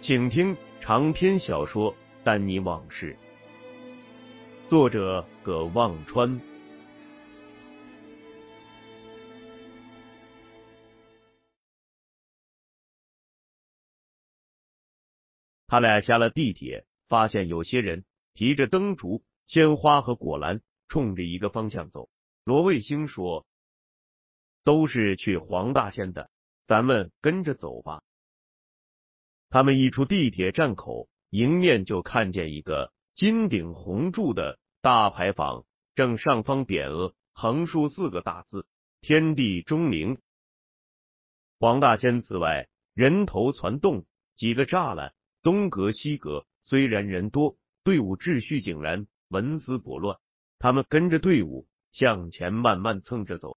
请听长篇小说《丹尼往事》，作者葛望川。他俩下了地铁，发现有些人提着灯烛、鲜花和果篮，冲着一个方向走。罗卫星说：“都是去黄大仙的，咱们跟着走吧。”他们一出地铁站口，迎面就看见一个金顶红柱的大牌坊，正上方匾额横竖四个大字“天地钟灵”。黄大仙祠外人头攒动，几个栅栏东隔西隔，虽然人多，队伍秩序井然，纹丝不乱。他们跟着队伍。向前慢慢蹭着走，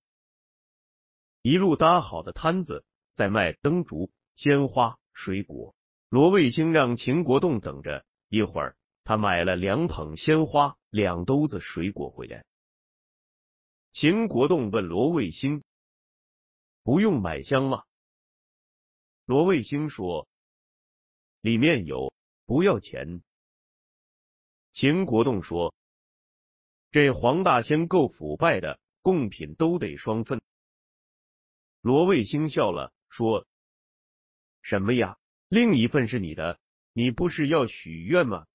一路搭好的摊子在卖灯烛、鲜花、水果。罗卫星让秦国栋等着，一会儿他买了两捧鲜花、两兜子水果回来。秦国栋问罗卫星：“不用买香吗？”罗卫星说：“里面有，不要钱。”秦国栋说。这黄大仙够腐败的，贡品都得双份。罗卫星笑了，说：“什么呀？另一份是你的，你不是要许愿吗？”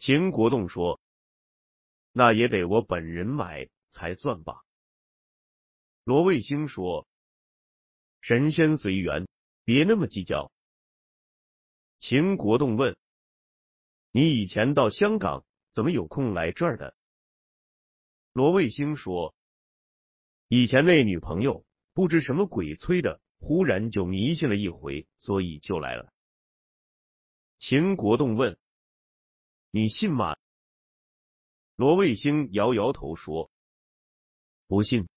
秦国栋说：“那也得我本人买才算吧。”罗卫星说：“神仙随缘，别那么计较。”秦国栋问：“你以前到香港？”怎么有空来这儿的？罗卫星说：“以前那女朋友不知什么鬼催的，忽然就迷信了一回，所以就来了。”秦国栋问：“你信吗？”罗卫星摇摇头说：“不信。”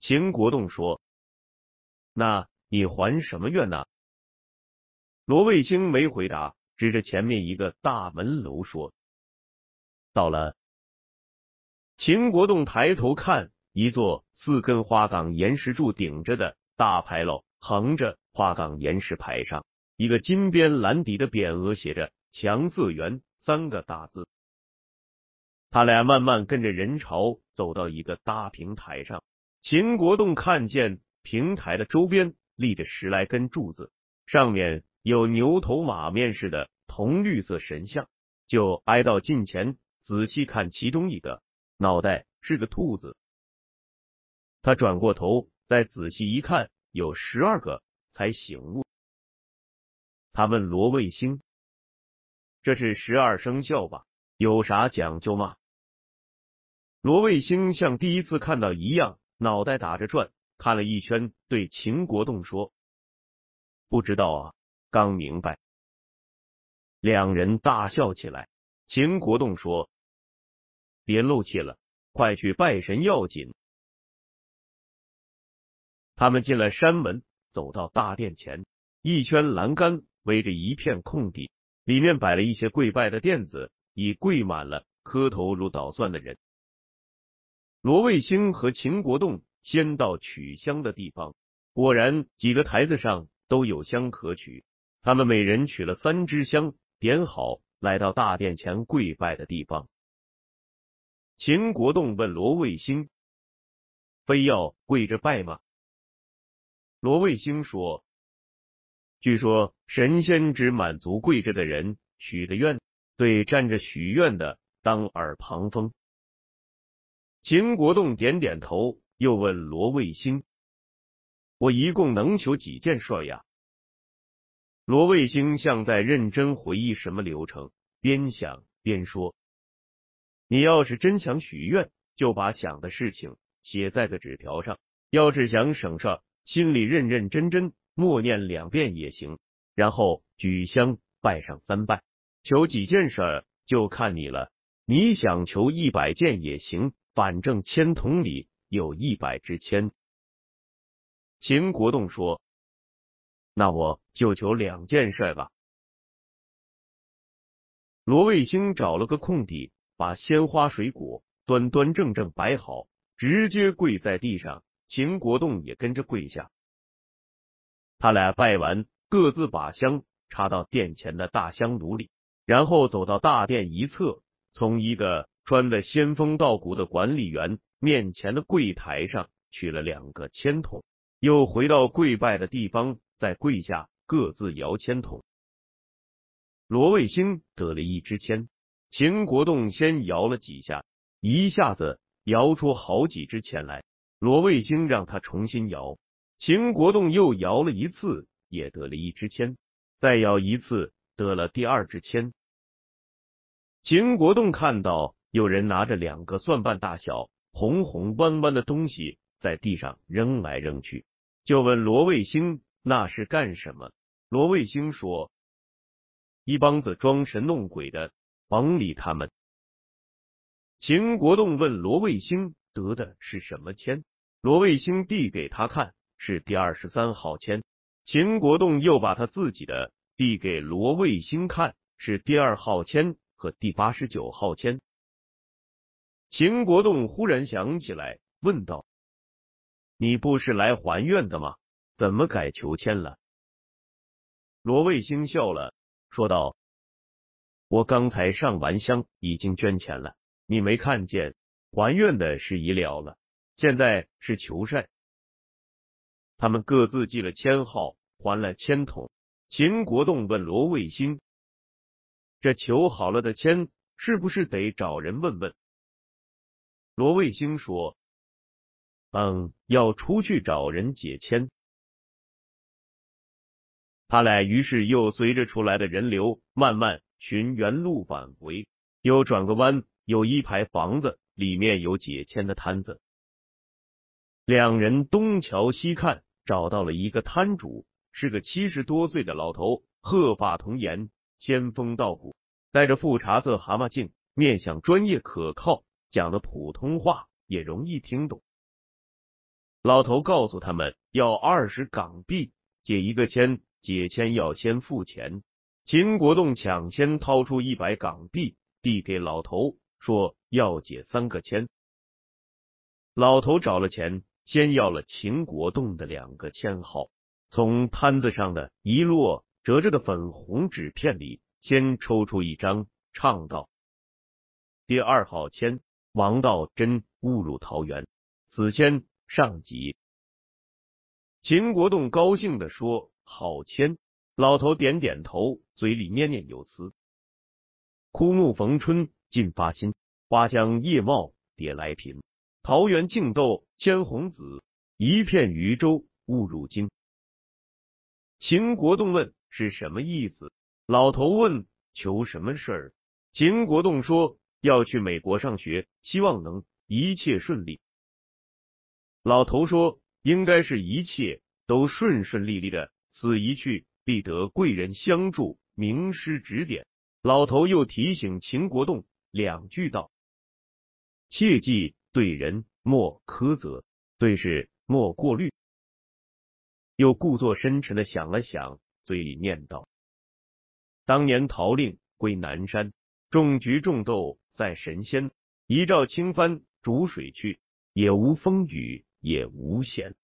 秦国栋说：“那你还什么愿呢？”罗卫星没回答，指着前面一个大门楼说。到了，秦国栋抬头看，一座四根花岗岩石柱顶着的大牌楼，横着花岗岩石牌上一个金边蓝底的匾额，写着“强色园”三个大字。他俩慢慢跟着人潮走到一个大平台上，秦国栋看见平台的周边立着十来根柱子，上面有牛头马面似的铜绿色神像，就挨到近前。仔细看其中一个脑袋是个兔子，他转过头再仔细一看，有十二个，才醒悟。他问罗卫星：“这是十二生肖吧？有啥讲究吗？”罗卫星像第一次看到一样，脑袋打着转，看了一圈，对秦国栋说：“不知道啊，刚明白。”两人大笑起来。秦国栋说：“别漏气了，快去拜神要紧。”他们进了山门，走到大殿前，一圈栏杆围着一片空地，里面摆了一些跪拜的垫子，已跪满了磕头如捣蒜的人。罗卫星和秦国栋先到取香的地方，果然几个台子上都有香可取，他们每人取了三支香，点好。来到大殿前跪拜的地方，秦国栋问罗卫星：“非要跪着拜吗？”罗卫星说：“据说神仙只满足跪着的人许的愿，对站着许愿的当耳旁风。”秦国栋点点头，又问罗卫星：“我一共能求几件事呀？”罗卫星像在认真回忆什么流程，边想边说：“你要是真想许愿，就把想的事情写在个纸条上；要是想省事儿。”心里认认真真默念两遍也行，然后举香拜上三拜，求几件事就看你了。你想求一百件也行，反正签筒里有一百支签。秦国栋说：“那我就求两件事吧。”罗卫星找了个空地，把鲜花水果端端正正摆好，直接跪在地上。秦国栋也跟着跪下，他俩拜完，各自把香插到殿前的大香炉里，然后走到大殿一侧，从一个穿的仙风道骨的管理员面前的柜台上取了两个签筒，又回到跪拜的地方，再跪下，各自摇签筒。罗卫星得了一支签，秦国栋先摇了几下，一下子摇出好几支签来。罗卫星让他重新摇，秦国栋又摇了一次，也得了一支签，再摇一次，得了第二支签。秦国栋看到有人拿着两个蒜瓣大小、红红弯弯的东西在地上扔来扔去，就问罗卫星那是干什么。罗卫星说：“一帮子装神弄鬼的，甭理他们。”秦国栋问罗卫星得的是什么签？罗卫星递给他看，是第二十三号签。秦国栋又把他自己的递给罗卫星看，是第二号签和第八十九号签。秦国栋忽然想起来，问道：“你不是来还愿的吗？怎么改求签了？”罗卫星笑了，说道：“我刚才上完香，已经捐钱了，你没看见？还愿的事已了了。”现在是求善，他们各自记了签号，还了签筒。秦国栋问罗卫星：“这求好了的签，是不是得找人问问？”罗卫星说：“嗯，要出去找人解签。”他俩于是又随着出来的人流，慢慢寻原路返回。又转个弯，有一排房子，里面有解签的摊子。两人东瞧西看，找到了一个摊主，是个七十多岁的老头，鹤发童颜，仙风道骨，戴着副茶色蛤蟆镜，面相专业可靠，讲的普通话也容易听懂。老头告诉他们要二十港币解一个签，解签要先付钱。秦国栋抢先掏出一百港币递给老头，说要解三个签。老头找了钱。先要了秦国栋的两个签号，从摊子上的一摞折着的粉红纸片里，先抽出一张，唱道：“第二号签，王道真误入桃园，此签上级。”秦国栋高兴的说：“好签！”老头点点头，嘴里念念有词：“枯木逢春尽发新，花香叶茂蝶来频。”桃园竞斗千红紫，一片渔舟误入京。秦国栋问是什么意思？老头问求什么事儿？秦国栋说要去美国上学，希望能一切顺利。老头说应该是一切都顺顺利利的，此一去必得贵人相助，名师指点。老头又提醒秦国栋两句道：切记。对人莫苛责，对事莫过虑。又故作深沉的想了想，嘴里念道：“当年陶令归南山，种菊种豆在神仙。一照清帆逐水去，也无风雨也无险。”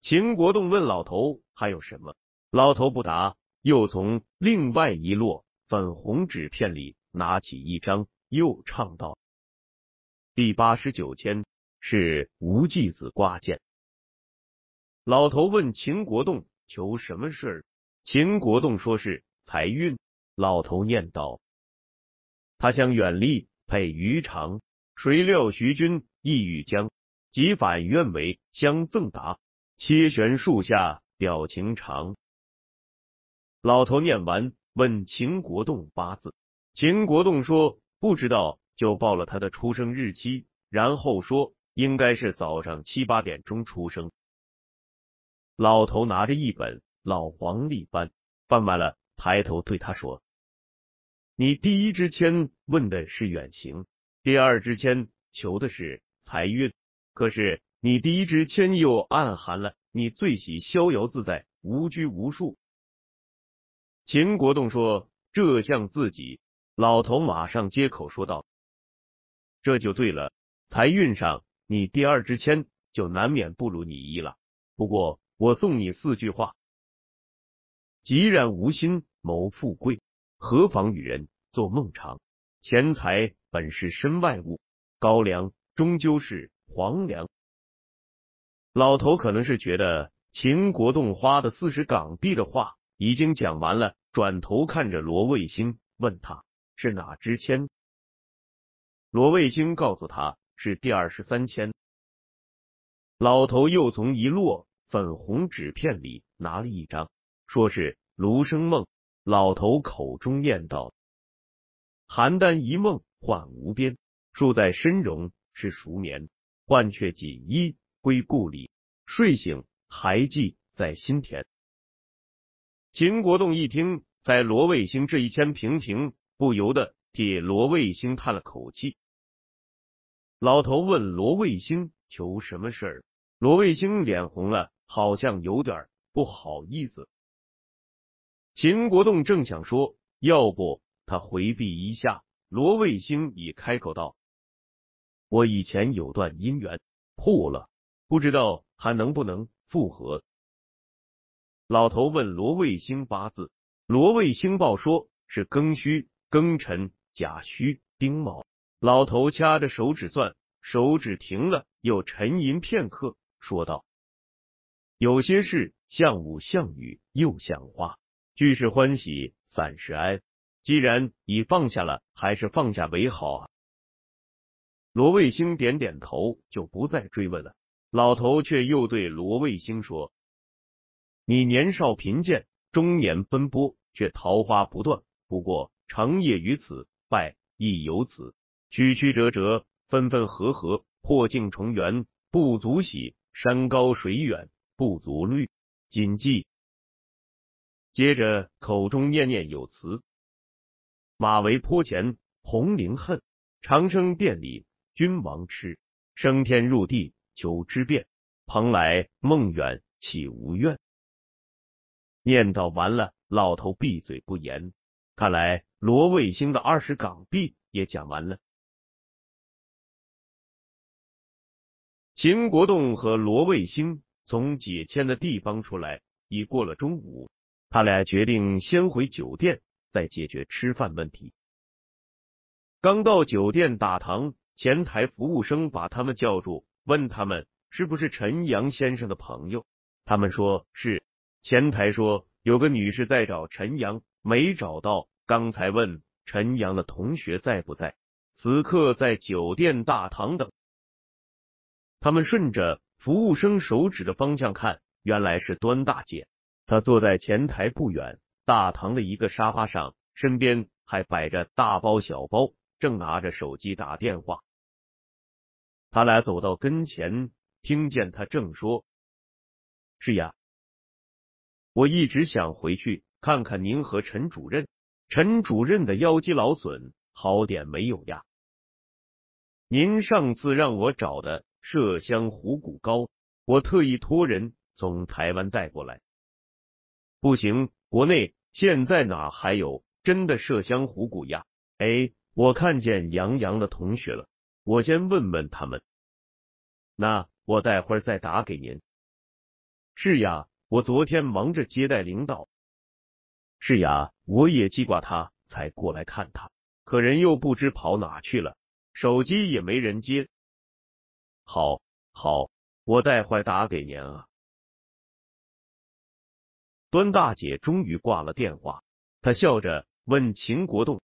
秦国栋问老头还有什么？老头不答，又从另外一摞粉红纸片里拿起一张，又唱道。第八十九签是无忌子挂件，老头问秦国栋求什么事儿？秦国栋说是财运。老头念道：“他想远离配于长，谁料徐君意欲将，即反愿为相赠答。切悬树下表情长。”老头念完，问秦国栋八字。秦国栋说不知道，就报了他的出生日期，然后说应该是早上七八点钟出生。老头拿着一本老黄历翻，翻完了，抬头对他说。你第一支签问的是远行，第二支签求的是财运，可是你第一支签又暗含了你最喜逍遥自在、无拘无束。秦国栋说：“这像自己。”老头马上接口说道：“这就对了，财运上你第二支签就难免不如你一了。不过我送你四句话：既然无心谋富贵。”何妨与人做梦长？钱财本是身外物，高粱终究是黄粱。老头可能是觉得秦国栋花的四十港币的话已经讲完了，转头看着罗卫星，问他是哪支签。罗卫星告诉他是第二十三签。老头又从一摞粉红纸片里拿了一张，说是卢生梦。老头口中念道：“邯郸一梦幻无边，树在深荣是熟眠。换却锦衣归故里，睡醒还记在心田。”秦国栋一听，在罗卫星这一签平平，不由得替罗卫星叹了口气。老头问罗卫星求什么事儿，罗卫星脸红了，好像有点不好意思。秦国栋正想说，要不他回避一下，罗卫星已开口道：“我以前有段姻缘破了，不知道还能不能复合。”老头问罗卫星八字，罗卫星报说是庚戌、庚辰、甲戌、丁卯。老头掐着手指算，手指停了，又沉吟片刻，说道：“有些事像雾像雨又像花。”聚是欢喜，散是哀。既然已放下了，还是放下为好啊。罗卫星点点头，就不再追问了。老头却又对罗卫星说：“你年少贫贱，中年奔波，却桃花不断。不过长夜于此，败亦有此。曲曲折折，分分合合，破镜重圆，不足喜；山高水远，不足虑。谨记。”接着口中念念有词：“马嵬坡前红菱恨，长生殿里君王痴。升天入地求之变，蓬莱梦远岂无怨？”念叨完了，老头闭嘴不言。看来罗卫星的二十港币也讲完了。秦国栋和罗卫星从解签的地方出来，已过了中午。他俩决定先回酒店，再解决吃饭问题。刚到酒店大堂，前台服务生把他们叫住，问他们是不是陈阳先生的朋友。他们说是。前台说有个女士在找陈阳，没找到，刚才问陈阳的同学在不在，此刻在酒店大堂等。他们顺着服务生手指的方向看，原来是端大姐。她坐在前台不远大堂的一个沙发上，身边还摆着大包小包，正拿着手机打电话。他俩走到跟前，听见他正说：“是呀，我一直想回去看看您和陈主任。陈主任的腰肌劳损，好点没有呀？您上次让我找的麝香虎骨膏，我特意托人从台湾带过来。”不行，国内现在哪还有真的麝香虎骨呀？哎，我看见杨洋的同学了，我先问问他们。那我待会儿再打给您。是呀，我昨天忙着接待领导。是呀，我也记挂他，才过来看他，可人又不知跑哪去了，手机也没人接。好，好，我待会打给您啊。端大姐终于挂了电话，她笑着问秦国栋：“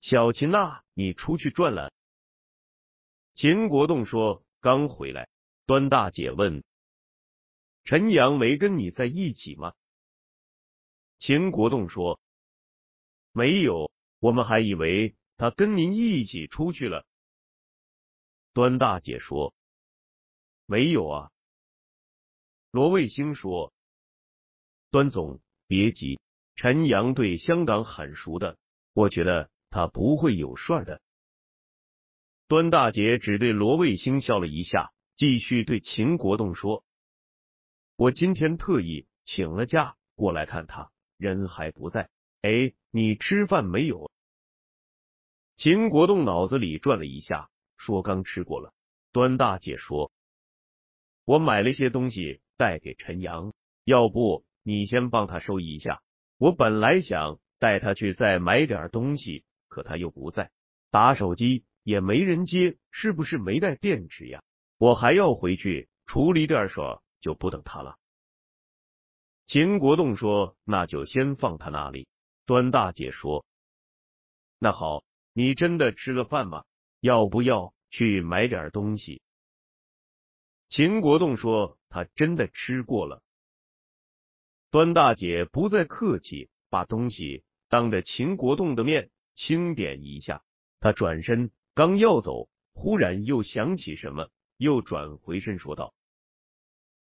小秦呐，你出去转了？”秦国栋说：“刚回来。”端大姐问：“陈阳没跟你在一起吗？”秦国栋说：“没有，我们还以为他跟您一起出去了。”端大姐说：“没有啊。”罗卫星说：“端总别急，陈阳对香港很熟的，我觉得他不会有事儿的。”端大姐只对罗卫星笑了一下，继续对秦国栋说：“我今天特意请了假过来看他。”人还不在，哎，你吃饭没有？秦国栋脑子里转了一下，说刚吃过了。端大姐说，我买了些东西带给陈阳，要不你先帮他收一下。我本来想带他去再买点东西，可他又不在，打手机也没人接，是不是没带电池呀？我还要回去处理点事，就不等他了。秦国栋说：“那就先放他那里。”端大姐说：“那好，你真的吃了饭吗？要不要去买点东西？”秦国栋说：“他真的吃过了。”端大姐不再客气，把东西当着秦国栋的面清点一下。他转身刚要走，忽然又想起什么，又转回身说道：“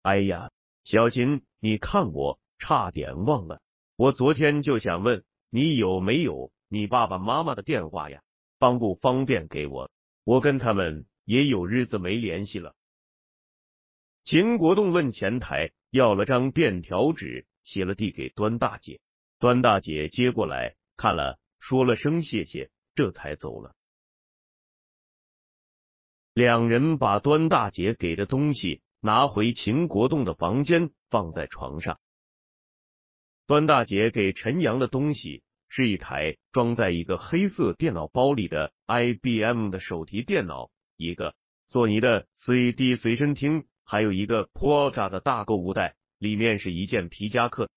哎呀！”小秦，你看我差点忘了，我昨天就想问你有没有你爸爸妈妈的电话呀？方不方便给我？我跟他们也有日子没联系了。秦国栋问前台要了张便条纸，写了递给端大姐。端大姐接过来看了，说了声谢谢，这才走了。两人把端大姐给的东西。拿回秦国栋的房间，放在床上。端大姐给陈阳的东西是一台装在一个黑色电脑包里的 IBM 的手提电脑，一个索尼的 CD 随身听，还有一个 Prada 的大购物袋，里面是一件皮夹克。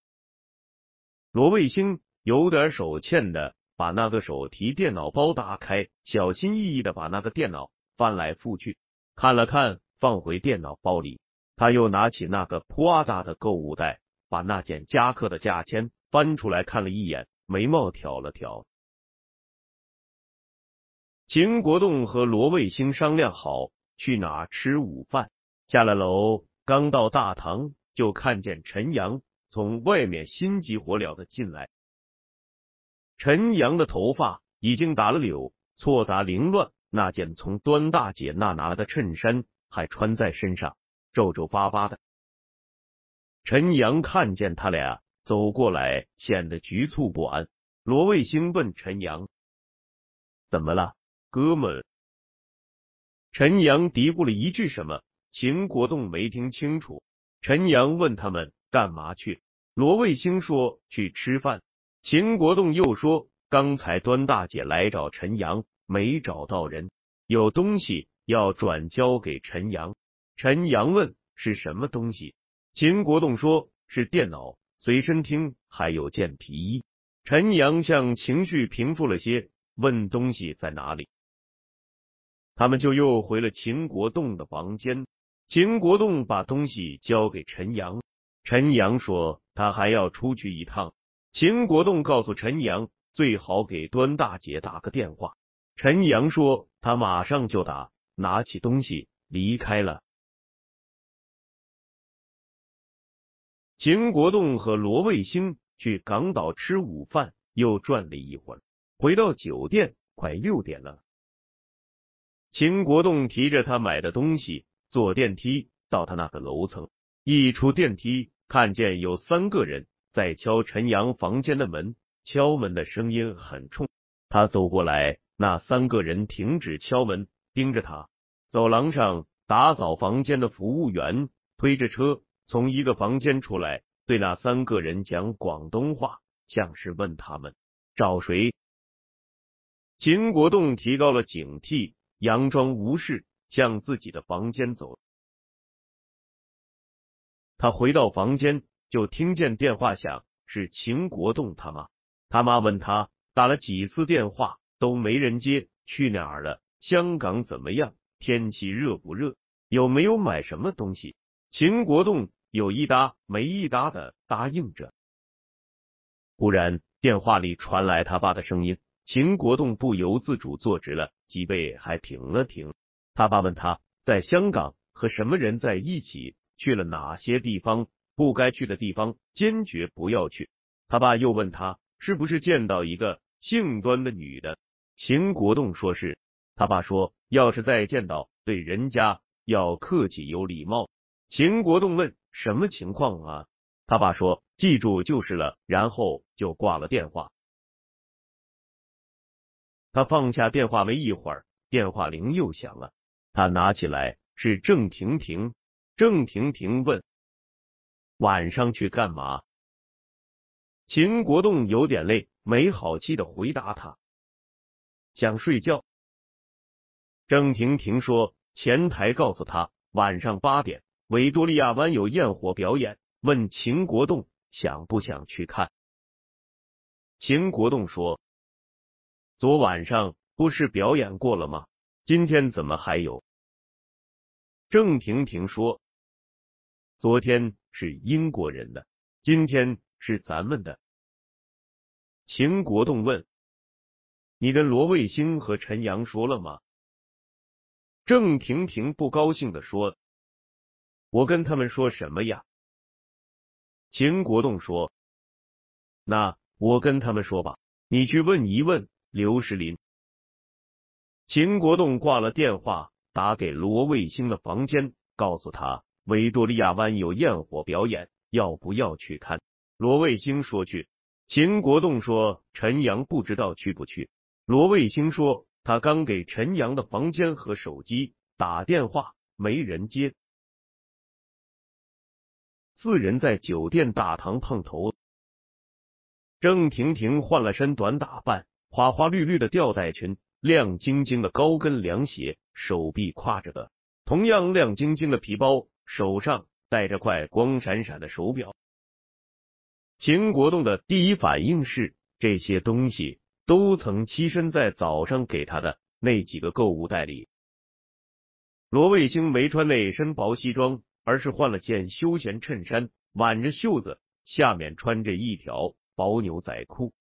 罗卫星有点手欠的把那个手提电脑包打开，小心翼翼的把那个电脑翻来覆去看了看。放回电脑包里，他又拿起那个颇大的购物袋，把那件夹克的价签翻出来看了一眼，眉毛挑了挑。秦国栋和罗卫星商量好去哪吃午饭，下了楼，刚到大堂，就看见陈阳从外面心急火燎的进来。陈阳的头发已经打了绺，错杂凌乱，那件从端大姐那拿来的衬衫。还穿在身上，皱皱巴巴的。陈阳看见他俩走过来，显得局促不安。罗卫星问陈阳：“怎么了，哥们？”陈阳嘀咕了一句什么，秦国栋没听清楚。陈阳问他们干嘛去，罗卫星说去吃饭。秦国栋又说刚才端大姐来找陈阳，没找到人，有东西。要转交给陈阳，陈阳问是什么东西，秦国栋说是电脑、随身听，还有件皮衣。陈阳向情绪平复了些，问东西在哪里。他们就又回了秦国栋的房间。秦国栋把东西交给陈阳，陈阳说他还要出去一趟。秦国栋告诉陈阳，最好给端大姐打个电话。陈阳说他马上就打。拿起东西离开了。秦国栋和罗卫星去港岛吃午饭，又转了一会儿，回到酒店，快六点了。秦国栋提着他买的东西坐电梯到他那个楼层，一出电梯，看见有三个人在敲陈阳房间的门，敲门的声音很冲。他走过来，那三个人停止敲门。盯着他，走廊上打扫房间的服务员推着车从一个房间出来，对那三个人讲广东话，像是问他们找谁。秦国栋提高了警惕，佯装无事，向自己的房间走。他回到房间，就听见电话响，是秦国栋他妈。他妈问他打了几次电话都没人接，去哪儿了？香港怎么样？天气热不热？有没有买什么东西？秦国栋有一搭没一搭的答应着。忽然电话里传来他爸的声音，秦国栋不由自主坐直了，脊背还停了停。他爸问他在香港和什么人在一起，去了哪些地方，不该去的地方坚决不要去。他爸又问他是不是见到一个姓端的女的。秦国栋说是。他爸说要是再见到，对人家要客气有礼貌。秦国栋问什么情况啊？他爸说记住就是了，然后就挂了电话。他放下电话没一会儿，电话铃又响了。他拿起来，是郑婷婷。郑婷婷问：“晚上去干嘛？”秦国栋有点累，没好气的回答他：“想睡觉。”郑婷婷说：“前台告诉他，晚上八点，维多利亚湾有焰火表演，问秦国栋想不想去看。”秦国栋说：“昨晚上不是表演过了吗？今天怎么还有？”郑婷婷说：“昨天是英国人的，今天是咱们的。”秦国栋问：“你跟罗卫星和陈阳说了吗？”郑婷婷不高兴的说：“我跟他们说什么呀？”秦国栋说：“那我跟他们说吧，你去问一问刘石林。”秦国栋挂了电话。打给罗卫星的房间，告诉他维多利亚湾有焰火表演，要不要去看？罗卫星说去。秦国栋说陈阳不知道去不去。罗卫星说他刚给陈阳的房间和手机打电话，没人接。四人在酒店大堂碰头。郑婷婷换了身短打扮，花花绿绿的吊带裙。亮晶晶的高跟凉鞋，手臂挎着个同样亮晶晶的皮包，手上戴着块光闪闪的手表。秦国栋的第一反应是，这些东西都曾栖身在早上给他的那几个购物袋里。罗卫星没穿那身薄西装，而是换了件休闲衬衫，挽着袖子，下面穿着一条薄牛仔裤。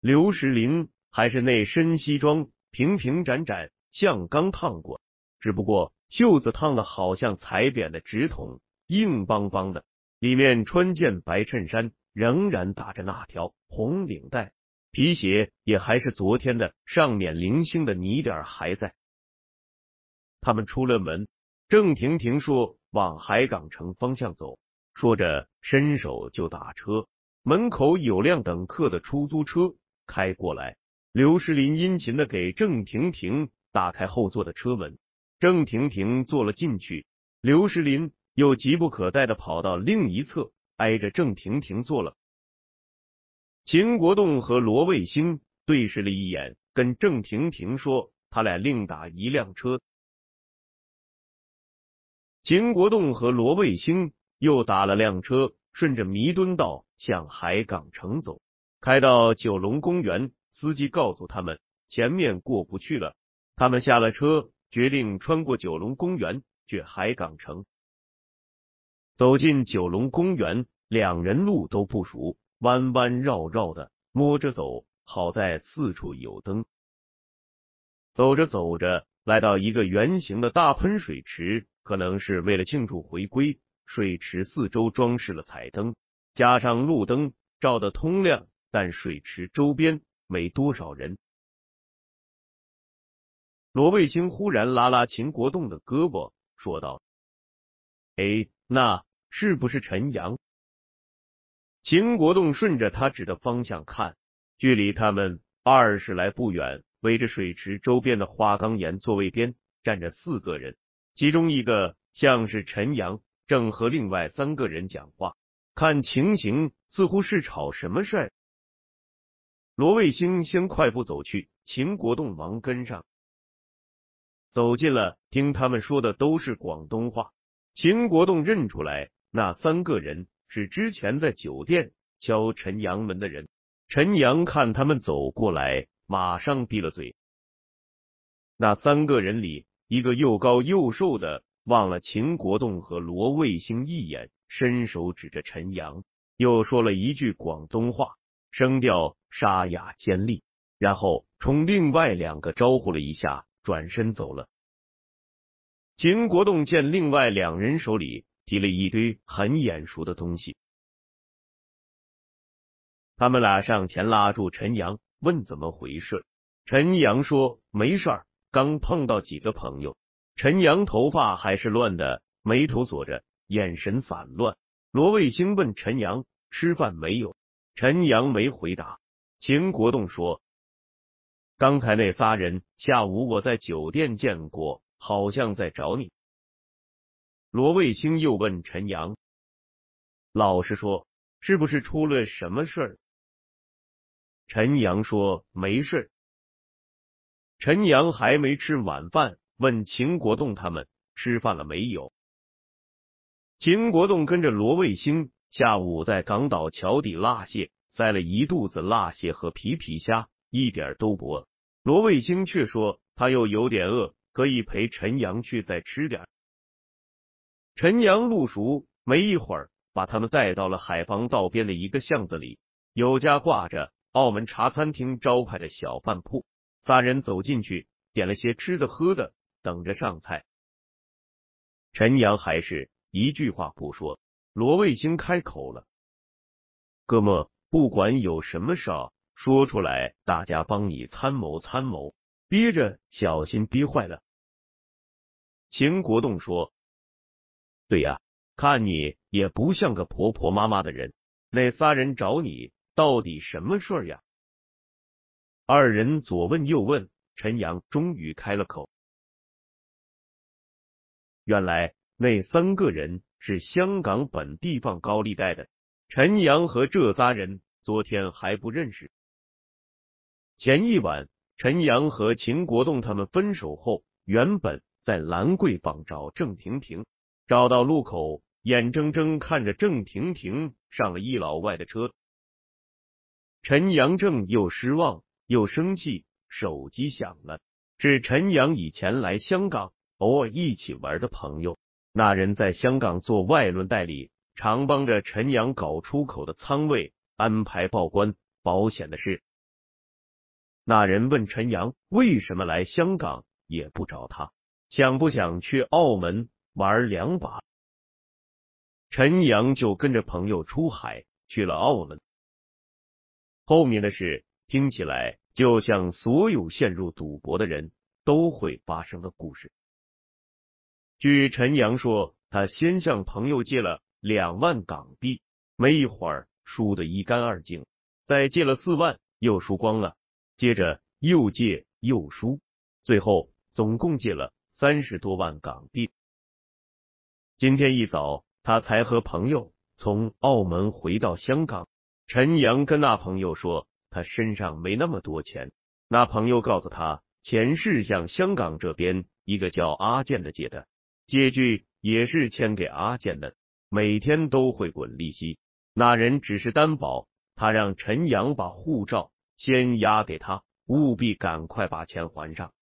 刘石林。还是那身西装平平展展，像刚烫过，只不过袖子烫的好像踩扁的纸筒，硬邦邦的。里面穿件白衬衫，仍然打着那条红领带，皮鞋也还是昨天的，上面零星的泥点还在。他们出了门，郑婷婷说往海港城方向走，说着伸手就打车。门口有辆等客的出租车开过来。刘世林殷勤的给郑婷婷打开后座的车门，郑婷婷坐了进去。刘世林又急不可待的跑到另一侧，挨着郑婷婷坐了。秦国栋和罗卫星对视了一眼，跟郑婷婷说：“他俩另打一辆车。”秦国栋和罗卫星又打了辆车，顺着弥敦道向海港城走，开到九龙公园。司机告诉他们前面过不去了，他们下了车，决定穿过九龙公园去海港城。走进九龙公园，两人路都不熟，弯弯绕绕的摸着走，好在四处有灯。走着走着，来到一个圆形的大喷水池，可能是为了庆祝回归。水池四周装饰了彩灯，加上路灯，照得通亮，但水池周边。没多少人。罗卫星忽然拉拉秦国栋的胳膊，说道：“哎，那是不是陈阳？”秦国栋顺着他指的方向看，距离他们二十来步远，围着水池周边的花岗岩座位边站着四个人，其中一个像是陈阳，正和另外三个人讲话，看情形似乎是吵什么事儿。罗卫星先快步走去，秦国栋忙跟上。走近了，听他们说的都是广东话。秦国栋认出来，那三个人是之前在酒店敲陈阳门的人。陈阳看他们走过来，马上闭了嘴。那三个人里，一个又高又瘦的望了秦国栋和罗卫星一眼，伸手指着陈阳，又说了一句广东话，声调沙哑尖利，然后冲另外两个招呼了一下，转身走了。秦国栋见另外两人手里提了一堆很眼熟的东西。他们俩上前拉住陈阳，问怎么回事。陈阳说没事儿，刚碰到几个朋友。陈阳头发还是乱的，眉头锁着，眼神散乱。罗卫星问陈阳吃饭没有，陈阳没回答。秦国栋说，刚才那仨人下午我在酒店见过，好像在找你。罗卫星又问陈阳，老实说，是不是出了什么事儿？陈阳说：“没事。”陈阳还没吃晚饭，问秦国栋他们吃饭了没有。秦国栋跟着罗卫星下午在港岛桥底拉蟹，塞了一肚子辣蟹和皮皮虾，一点都不饿。罗卫星却说他又有点饿，可以陪陈阳去再吃点。陈阳路熟，没一会儿把他们带到了海防道边的一个巷子里，有家挂着。澳门茶餐厅招牌的小饭铺，仨人走进去，点了些吃的喝的，等着上菜。陈阳还是一句话不说。罗卫星开口了：“哥们，不管有什么事儿，说出来，大家帮你参谋参谋，憋着小心憋坏了。”秦国栋说：“对呀，看你也不像个婆婆妈妈的人，那仨人找你。”到底什么事儿呀？二人左问右问，陈阳终于开了口。原来那三个人是香港本地放高利贷的。陈阳和这仨人昨天还不认识。前一晚，陈阳和秦国栋他们分手后，原本在兰桂坊找郑婷婷，找到路口，眼睁睁看着郑婷婷上了一老外的车。陈阳正又失望又生气，手机响了，是陈阳以前来香港偶尔一起玩的朋友。那人在香港做外轮代理，常帮着陈阳搞出口的仓位，安排报关、保险的事。那人问陈阳为什么来香港，也不找他，想不想去澳门玩两把？陈阳就跟着朋友出海去了澳门。后面的事听起来就像所有陷入赌博的人都会发生的故事。据陈阳说，他先向朋友借了两万港币，没一会儿输得一干二净，再借了四万，又输光了，接着又借又输，最后总共借了三十多万港币。今天一早，他才和朋友从澳门回到香港。陈阳跟那朋友说，他身上没那么多钱。那朋友告诉他，钱是向香港这边一个叫阿健的借的，借据也是签给阿健的，每天都会滚利息。那人只是担保，他让陈阳把护照先押给他，务必赶快把钱还上。